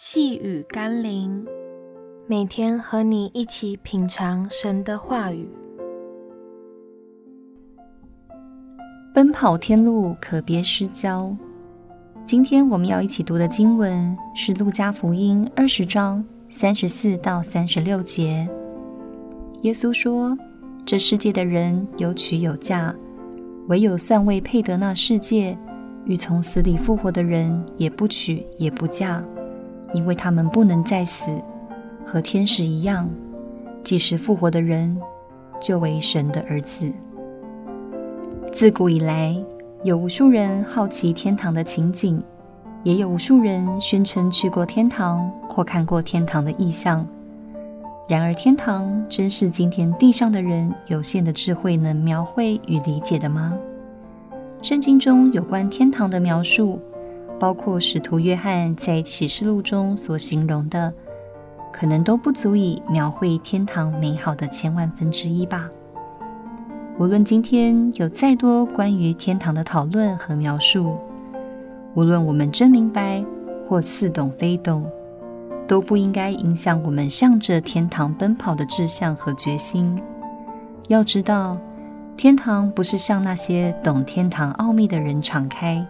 细雨甘霖，每天和你一起品尝神的话语。奔跑天路，可别失焦。今天我们要一起读的经文是《路加福音》二十章三十四到三十六节。耶稣说：“这世界的人有娶有嫁，唯有算未配得那世界与从死里复活的人，也不娶也不嫁。”因为他们不能再死，和天使一样，即使复活的人，就为神的儿子。自古以来，有无数人好奇天堂的情景，也有无数人宣称去过天堂或看过天堂的异象。然而，天堂真是今天地上的人有限的智慧能描绘与理解的吗？圣经中有关天堂的描述。包括使徒约翰在启示录中所形容的，可能都不足以描绘天堂美好的千万分之一吧。无论今天有再多关于天堂的讨论和描述，无论我们真明白或似懂非懂，都不应该影响我们向着天堂奔跑的志向和决心。要知道，天堂不是向那些懂天堂奥秘的人敞开。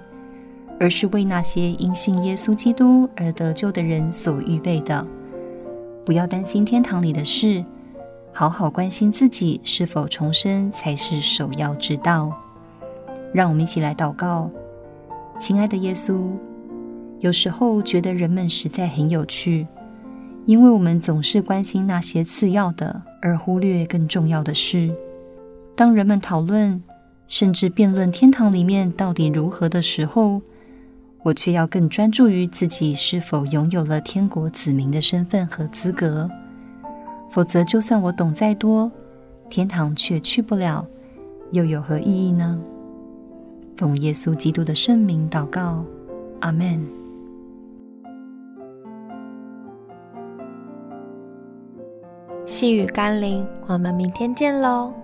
而是为那些因信耶稣基督而得救的人所预备的。不要担心天堂里的事，好好关心自己是否重生才是首要之道。让我们一起来祷告，亲爱的耶稣。有时候觉得人们实在很有趣，因为我们总是关心那些次要的，而忽略更重要的事。当人们讨论甚至辩论天堂里面到底如何的时候，我却要更专注于自己是否拥有了天国子民的身份和资格，否则，就算我懂再多，天堂却去不了，又有何意义呢？奉耶稣基督的圣名祷告，阿门。细雨甘霖，我们明天见喽。